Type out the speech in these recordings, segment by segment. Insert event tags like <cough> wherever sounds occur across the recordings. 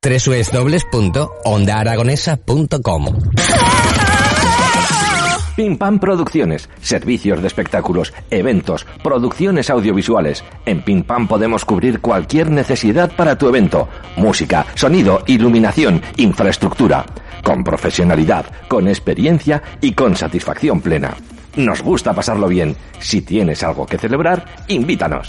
www.ondaaragonesa.com Pim Pam Producciones, servicios de espectáculos, eventos, producciones audiovisuales. En Pim Pam podemos cubrir cualquier necesidad para tu evento. Música, sonido, iluminación, infraestructura. Con profesionalidad, con experiencia y con satisfacción plena. Nos gusta pasarlo bien. Si tienes algo que celebrar, invítanos.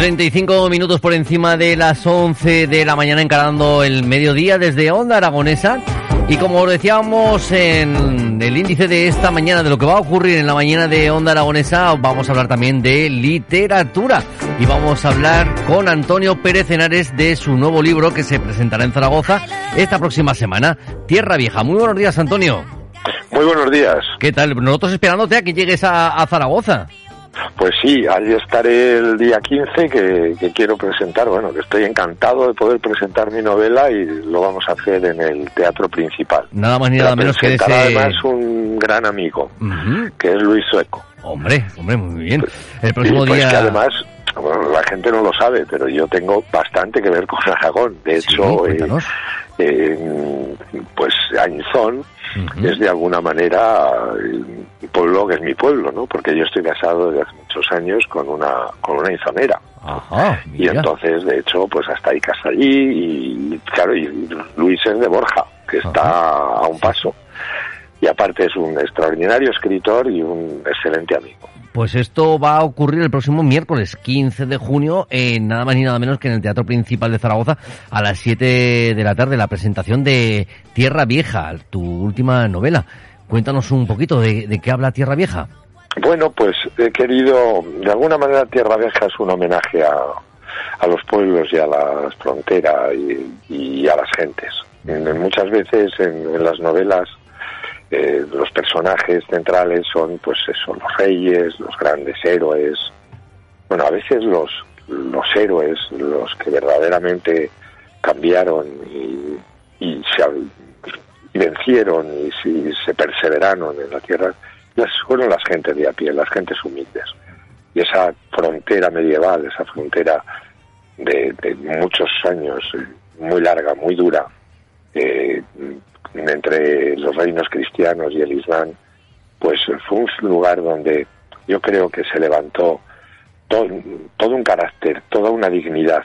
35 minutos por encima de las 11 de la mañana encarando el mediodía desde Onda Aragonesa. Y como decíamos en el índice de esta mañana, de lo que va a ocurrir en la mañana de Onda Aragonesa, vamos a hablar también de literatura. Y vamos a hablar con Antonio Pérez Henares de su nuevo libro que se presentará en Zaragoza esta próxima semana, Tierra Vieja. Muy buenos días, Antonio. Muy buenos días. ¿Qué tal? Nosotros esperándote a que llegues a Zaragoza. Pues sí, allí estaré el día 15 que, quiero presentar, bueno, que estoy encantado de poder presentar mi novela y lo vamos a hacer en el teatro principal. Nada más ni nada menos que ese... además un gran amigo, que es Luis Sueco. Hombre, hombre, muy bien. El próximo pues día... que además, la gente no lo sabe, pero yo tengo bastante que ver con Aragón. De hecho, eh, pues Añzón es de alguna manera un pueblo que es mi pueblo, ¿no? Porque yo estoy casado desde hace muchos años con una con una inzonera. y entonces, de hecho, pues hasta ahí casa allí y claro, y Luis es de Borja, que está a un paso. Y aparte es un extraordinario escritor y un excelente amigo. Pues esto va a ocurrir el próximo miércoles 15 de junio, en nada más ni nada menos que en el Teatro Principal de Zaragoza, a las 7 de la tarde, la presentación de Tierra Vieja, tu última novela. Cuéntanos un poquito de, qué habla Tierra Vieja. Bueno, pues he querido, de alguna manera Tierra Vieja es un homenaje a, a los pueblos y a las fronteras y, a las gentes. muchas veces en las novelas eh, los personajes centrales son, pues eso, los reyes, los grandes héroes. Bueno, a veces los, los héroes, los que verdaderamente cambiaron y, y vencieron y, se perseveraron en la tierra, fueron las gentes de a pie, las gentes humildes. Y esa frontera medieval, esa frontera de, de muchos años, muy larga, muy dura, eh, entre los reinos cristianos y el Islam, pues fue un lugar donde yo creo que se levantó todo, todo un carácter, toda una dignidad.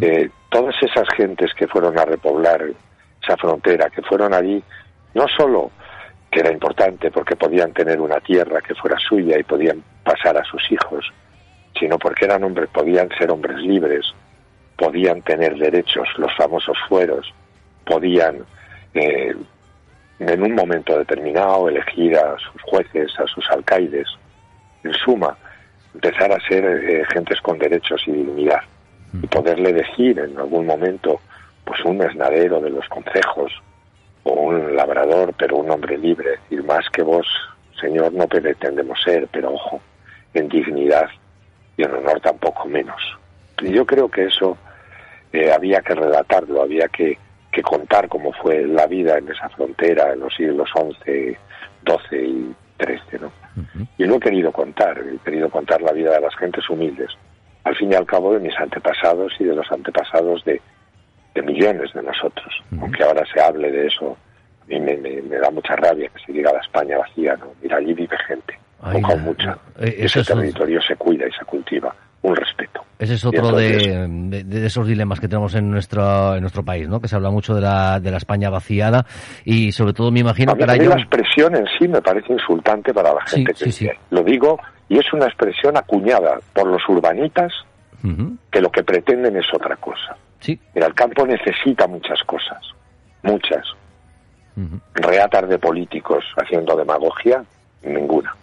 Eh, todas esas gentes que fueron a repoblar esa frontera, que fueron allí, no solo que era importante porque podían tener una tierra que fuera suya y podían pasar a sus hijos, sino porque eran hombres, podían ser hombres libres, podían tener derechos, los famosos fueros, podían en un momento determinado elegir a sus jueces, a sus alcaides, en suma, empezar a ser eh, gentes con derechos y dignidad y poderle decir en algún momento, pues un mesnadero de los concejos o un labrador, pero un hombre libre, decir más que vos, Señor, no pretendemos ser, pero ojo, en dignidad y en honor tampoco menos. Y yo creo que eso eh, había que relatarlo, había que que contar cómo fue la vida en esa frontera en los siglos XI, XII y XIII, ¿no? Yo no he querido contar, he querido contar la vida de las gentes humildes, al fin y al cabo de mis antepasados y de los antepasados de, millones de nosotros, aunque ahora se hable de eso, a mí me, da mucha rabia que se diga la España vacía, ¿no? Mira, allí vive gente, poca o mucha. Eh, ese territorio se cuida y se cultiva. Ese es otro de, esos dilemas que tenemos en nuestro, en nuestro país, ¿no? Que se habla mucho de la, de la España vaciada y sobre todo me imagino que... Mí la expresión en sí me parece insultante para la gente que sí, Lo digo y es una expresión acuñada por los urbanitas que lo que pretenden es otra cosa. Sí. el campo necesita muchas cosas, muchas. Reatar de políticos haciendo demagogia, ninguna.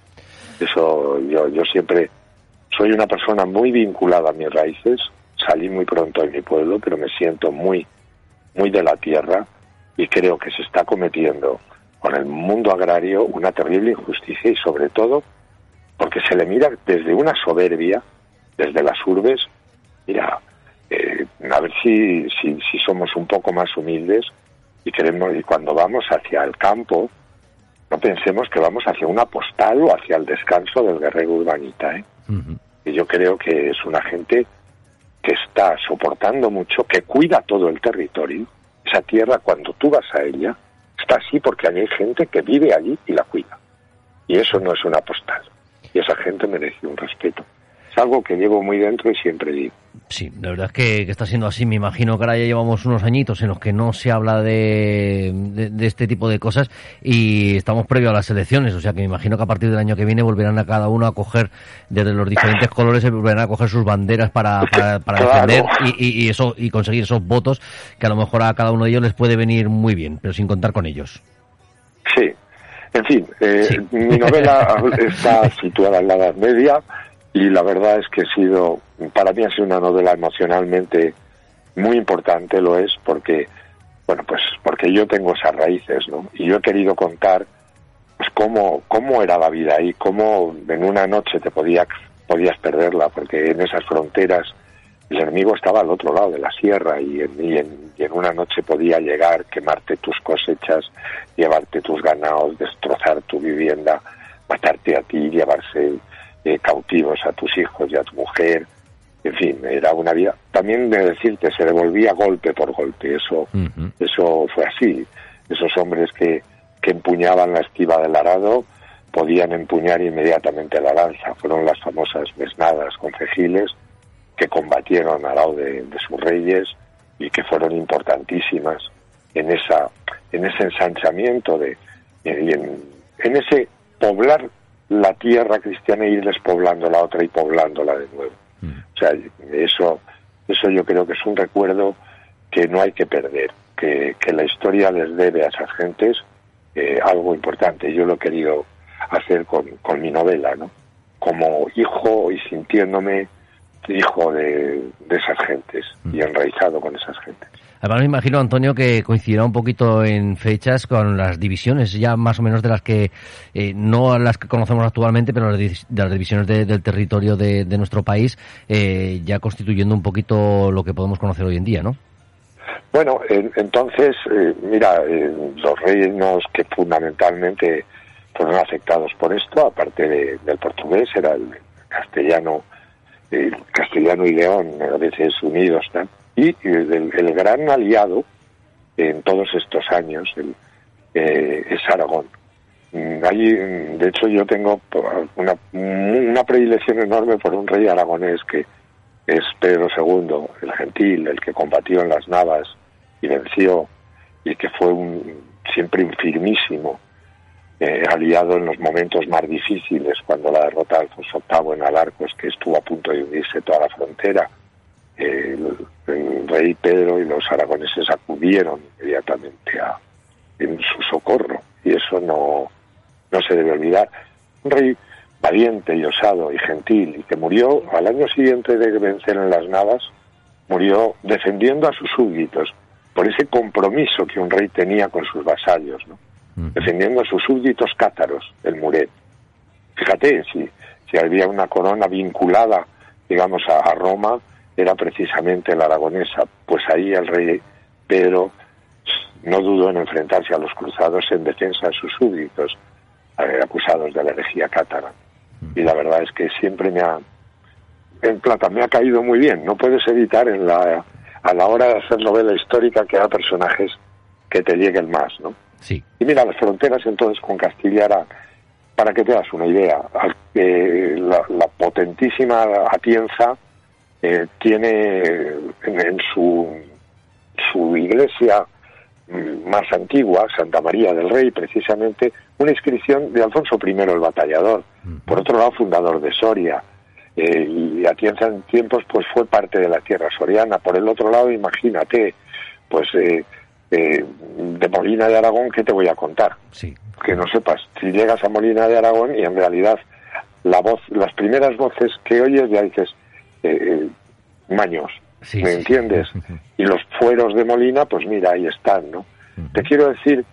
Eso yo, yo siempre soy una persona muy vinculada a mis raíces, salí muy pronto de mi pueblo, pero me siento muy, muy de la tierra y creo que se está cometiendo con el mundo agrario una terrible injusticia y sobre todo porque se le mira desde una soberbia, desde las urbes, mira, eh, a ver si, si, si somos un poco más humildes y queremos, y cuando vamos hacia el campo, no pensemos que vamos hacia una postal o hacia el descanso del guerrero urbanita. ¿eh? Y yo creo que es una gente que está soportando mucho, que cuida todo el territorio. Esa tierra, cuando tú vas a ella, está así porque hay gente que vive allí y la cuida. Y eso no es una postal. Y esa gente merece un respeto. Es algo que llevo muy dentro y siempre digo. Sí, la verdad es que, está siendo así. Me imagino que ahora ya llevamos unos añitos en los que no se habla de, de, este tipo de cosas y estamos previo a las elecciones. O sea que me imagino que a partir del año que viene volverán a cada uno a coger, desde los diferentes colores, volverán a coger sus banderas para, para, defender y, y, eso, y conseguir esos votos que a lo mejor a cada uno de ellos les puede venir muy bien, pero sin contar con ellos. Sí. En fin, eh, mi novela <laughs> está situada en la Edad Media y la verdad es que ha sido, para mí ha sido una novela emocionalmente muy importante, lo es, porque, bueno, pues porque yo tengo esas raíces, ¿no? Y yo he querido contar, pues cómo, cómo era la vida ahí, cómo en una noche te podía, podías perderla, porque en esas fronteras el enemigo estaba al otro lado de la sierra y en, y en, y en una noche podía llegar, quemarte tus cosechas, llevarte tus ganados, destrozar tu vivienda, matarte a ti, llevarse eh, cautivos a tus hijos y a tu mujer. En fin, era una vida. También de decirte, se devolvía golpe por golpe. Eso, eso fue así. Esos hombres que, que empuñaban la esquiva del arado podían empuñar inmediatamente la lanza. Fueron las famosas mesnadas concejiles que combatieron al lado de, sus reyes y que fueron importantísimas en esa en ese ensanchamiento de y en, en ese poblar la tierra cristiana e ir despoblando la otra y poblándola de nuevo. Mm. O sea, eso, eso yo creo que es un recuerdo que no hay que perder, que, que la historia les debe a esas gentes eh, algo importante. Yo lo he querido hacer con, con mi novela, ¿no? Como hijo y sintiéndome hijo de, de esas gentes y mm. enraizado con esas gentes. Además me imagino, Antonio, que coincidirá un poquito en fechas con las divisiones, ya más o menos de las que, eh, no las que conocemos actualmente, pero de las divisiones del territorio de, nuestro país, eh, ya constituyendo un poquito lo que podemos conocer hoy en día, ¿no? Bueno, entonces, eh, mira, los reinos que fundamentalmente fueron afectados por esto, aparte del portugués, era el castellano, el castellano y león, a veces unidos, ¿no? Y el, gran aliado en todos estos años eh, es Aragón. Mm, Allí, mm, de hecho, yo tengo una, una predilección enorme por un rey aragonés que es Pedro II, el gentil, el que combatió en las Navas y venció, y que fue un, siempre un firmísimo eh, aliado en los momentos más difíciles, cuando la derrota de Alfonso VIII en Alarcos, que estuvo a punto de unirse toda la frontera, el, rey Pedro y los aragoneses acudieron inmediatamente a, en su socorro y eso no, no se debe olvidar. Un rey valiente y osado y gentil y que murió al año siguiente de vencer en las Navas, murió defendiendo a sus súbditos por ese compromiso que un rey tenía con sus vasallos, ¿no? defendiendo a sus súbditos cátaros, el Muret. Fíjate, si, si había una corona vinculada, digamos, a Roma, era precisamente la aragonesa, pues ahí el rey Pedro no dudó en enfrentarse a los cruzados en defensa de sus súbditos, eh, acusados de la herejía cátara. Y la verdad es que siempre me ha, en plata, me ha caído muy bien. No puedes evitar en la, a la hora de hacer novela histórica que haya personajes que te lleguen más, ¿no? Sí. Y mira, las fronteras entonces con Castilla eran para que te das una idea, eh, la, potentísima Atienza eh, tiene en, su, su iglesia mm, más antigua, Santa María del Rey, precisamente, una inscripción de Alfonso I el Batallador, por otro lado fundador de Soria, eh, y en tiempos pues fue parte de la tierra soriana. Por el otro lado, imagínate, pues eh, eh, de Molina de Aragón, ¿qué te voy a contar? Sí. Que no sepas, si llegas a Molina de Aragón y en realidad la voz, las primeras voces que oyes ya dices, maños, ¿me entiendes? <laughs> Y los fueros de Molina, pues mira, ahí están, ¿no? Te quiero decir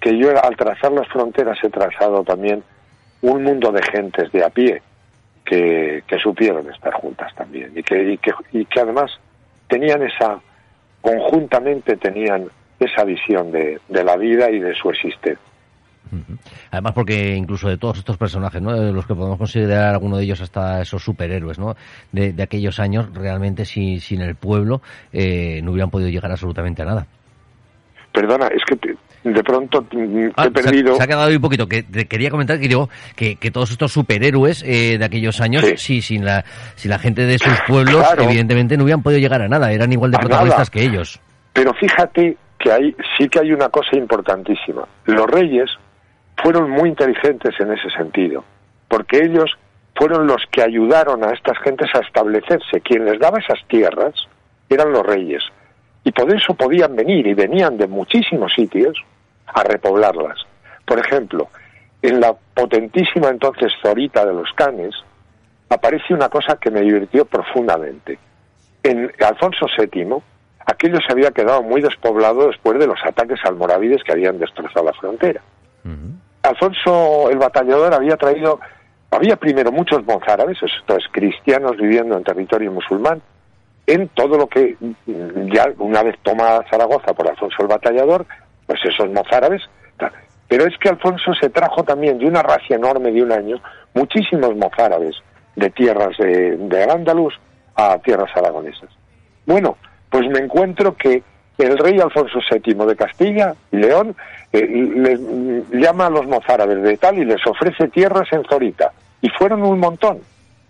que yo al trazar las fronteras he trazado también un mundo de gentes de a pie que, supieron estar juntas también y que, y que, y que además tenían esa, conjuntamente tenían esa visión de, de la vida y de su existencia. Además, porque incluso de todos estos personajes, ¿no? de los que podemos considerar alguno de ellos hasta esos superhéroes ¿no? de, aquellos años, realmente si, sin el pueblo eh, no hubieran podido llegar absolutamente a nada. Perdona, es que de pronto he ah, perdido. Se ha, quedado un poquito. Que te quería comentar que digo que, que todos estos superhéroes eh, de aquellos años, sí. sin la sin la gente de sus pueblos, evidentemente no hubieran podido llegar a nada. Eran igual de protagonistas que ellos. Pero fíjate que hay sí que hay una cosa importantísima. Los reyes fueron muy inteligentes en ese sentido, porque ellos fueron los que ayudaron a estas gentes a establecerse. Quien les daba esas tierras eran los reyes. Y por eso podían venir y venían de muchísimos sitios a repoblarlas. Por ejemplo, en la potentísima entonces Zorita de los Canes aparece una cosa que me divirtió profundamente. En Alfonso VII, aquello se había quedado muy despoblado después de los ataques almorávides que habían destrozado la frontera. Alfonso el batallador había traído, había primero muchos mozárabes, estos cristianos viviendo en territorio musulmán, en todo lo que ya una vez toma Zaragoza por Alfonso el Batallador, pues esos mozárabes. Pero es que Alfonso se trajo también de una racia enorme de un año muchísimos mozárabes de tierras de, de a tierras aragonesas. Bueno, pues me encuentro que el rey Alfonso VII de Castilla y León eh, le, llama a los mozárabes de tal y les ofrece tierras en Zorita. Y fueron un montón.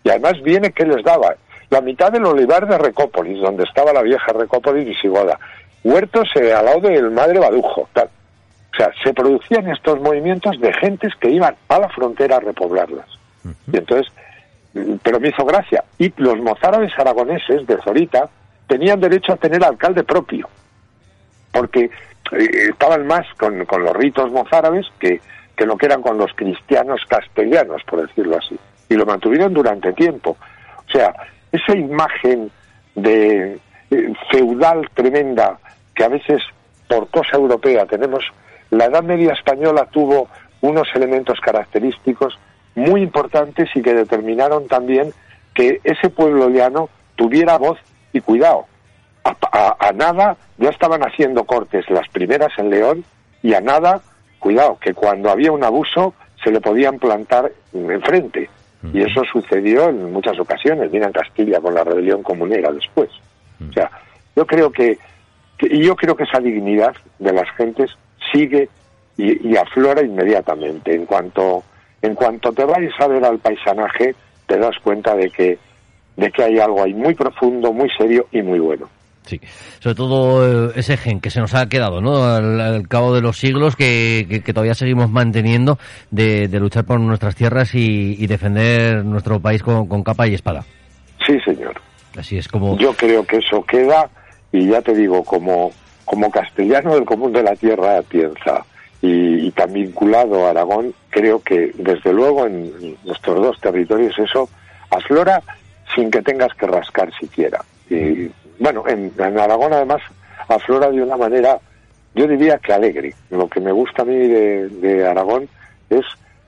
Y además viene que les daba la mitad del olivar de Recópolis, donde estaba la vieja Recópolis visigoda, huertos eh, al lado del Madre Badujo, tal. O sea, se producían estos movimientos de gentes que iban a la frontera a repoblarlas. Y entonces, mm, pero me hizo gracia. Y los mozárabes aragoneses de Zorita tenían derecho a tener alcalde propio, porque eh, estaban más con, los ritos mozárabes que, que lo que eran con los cristianos castellanos, por decirlo así. Y lo mantuvieron durante tiempo. O sea, esa imagen de eh, feudal tremenda que a veces por cosa europea tenemos, la Edad Media española tuvo unos elementos característicos muy importantes y que determinaron también que ese pueblo llano tuviera voz y cuidado. A, nada ya estaban haciendo cortes las primeras en León y a nada, cuidado, que cuando había un abuso se le podían plantar enfrente. Y eso sucedió en muchas ocasiones. Mira en Castilla con la rebelión comunera después. O sea, yo creo que, y yo creo que esa dignidad de las gentes sigue y, aflora inmediatamente. En cuanto, en cuanto te vayas a ver al paisanaje, te das cuenta de que, de que hay algo ahí muy profundo, muy serio y muy bueno. Sí, sobre todo eh, ese gen que se nos ha quedado, ¿no? Al, cabo de los siglos que, que, todavía seguimos manteniendo de, luchar por nuestras tierras y, defender nuestro país con, capa y espada. Sí, señor. Así es como. Yo creo que eso queda y ya te digo, como, como castellano del común de la tierra piensa y, y tan vinculado a Aragón, creo que desde luego en nuestros dos territorios eso aflora sin que tengas que rascar siquiera. Y bueno, en, Aragón además aflora de una manera, yo diría que alegre. Lo que me gusta a mí de, Aragón es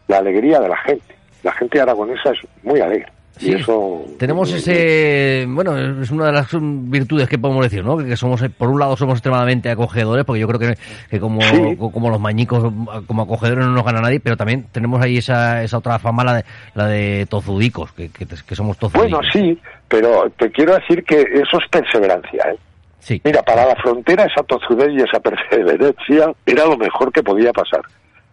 la alegría de la gente. La gente aragonesa es muy alegre. Y eso, tenemos ese, bueno, es una de las virtudes que podemos decir, ¿no? Que somos, por un lado, somos extremadamente acogedores, porque yo creo que, que como, como los mañicos, como acogedores no nos gana nadie, pero también tenemos ahí esa, esa otra fama, la de, la de tozudicos, que, que, somos tozudicos. Bueno, sí, pero te quiero decir que eso es perseverancia, ¿eh? Sí. Mira, para la frontera esa tozudez y esa perseverancia era lo mejor que podía pasar.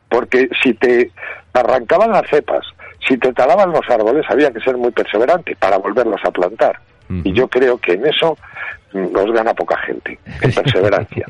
porque si te arrancaban las cepas, si te talaban los árboles, había que ser muy perseverante para volverlos a plantar. Y yo creo que en eso nos gana poca gente, en <laughs> perseverancia.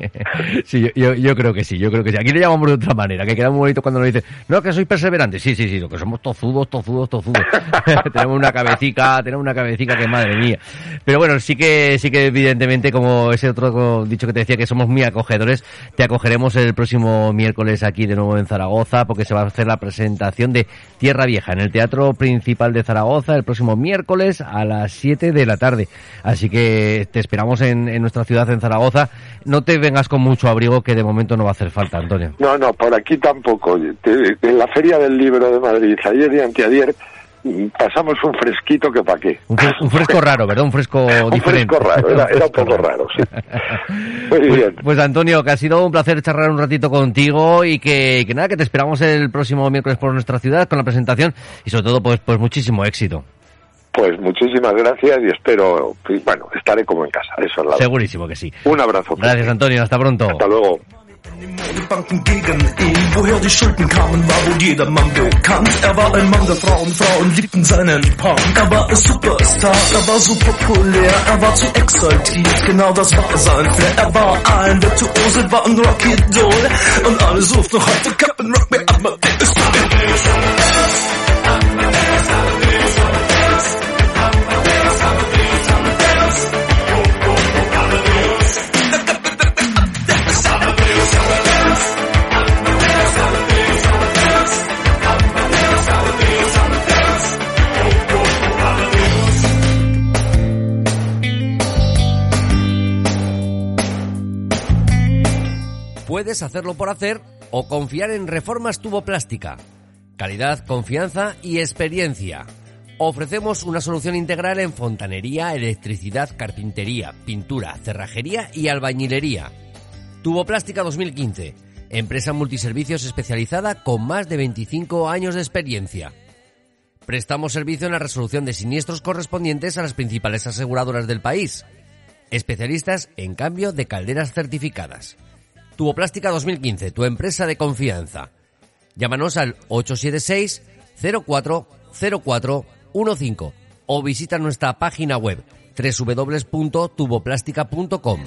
sí, yo, yo, creo que sí, yo creo que sí. Aquí le llamamos de otra manera, que queda muy bonito cuando nos dicen, no, que soy perseverante. Sí, sí, sí, lo que somos tozudos, tozudos, tozudos. <laughs> tenemos una cabecita, tenemos una cabecita que madre mía. Pero bueno, sí que, sí que evidentemente, como ese otro dicho que te decía, que somos muy acogedores, te acogeremos el próximo miércoles aquí de nuevo en Zaragoza, porque se va a hacer la presentación de Tierra Vieja en el Teatro Principal de Zaragoza el próximo miércoles a las 7 de la tarde. Así que te esperamos en, nuestra ciudad, en Zaragoza. No te vengas con mucho abrigo, que de momento no va a hacer falta, Antonio. No, no, por aquí tampoco. En la Feria del Libro de Madrid, ayer y anteayer, pasamos un fresquito que pa' qué. Un, fresco raro, ¿verdad? Un fresco <laughs> diferente. <laughs> Un fresco raro, era, un poco raro, sí. Muy pues, bien. Pues Antonio, que ha sido un placer charlar un ratito contigo y que, que nada, que te esperamos el próximo miércoles por nuestra ciudad con la presentación y sobre todo pues, pues muchísimo éxito. Pues muchísimas gracias y espero, bueno, estaré como en casa, eso es la Segurísimo que sí. Un abrazo. Gracias Antonio, hasta pronto. Hasta luego. Hacerlo por hacer o confiar en Reformas Tuboplástica. Calidad, confianza y experiencia. Ofrecemos una solución integral en fontanería, electricidad, carpintería, pintura, cerrajería y albañilería. Tuboplástica 2015. Empresa multiservicios especializada con más de 25 años de experiencia. Prestamos servicio en la resolución de siniestros correspondientes a las principales aseguradoras del país. Especialistas en cambio de calderas certificadas. Tuboplástica 2015, tu empresa de confianza. Llámanos al 876 040415 o visita nuestra página web www.tuboplástica.com.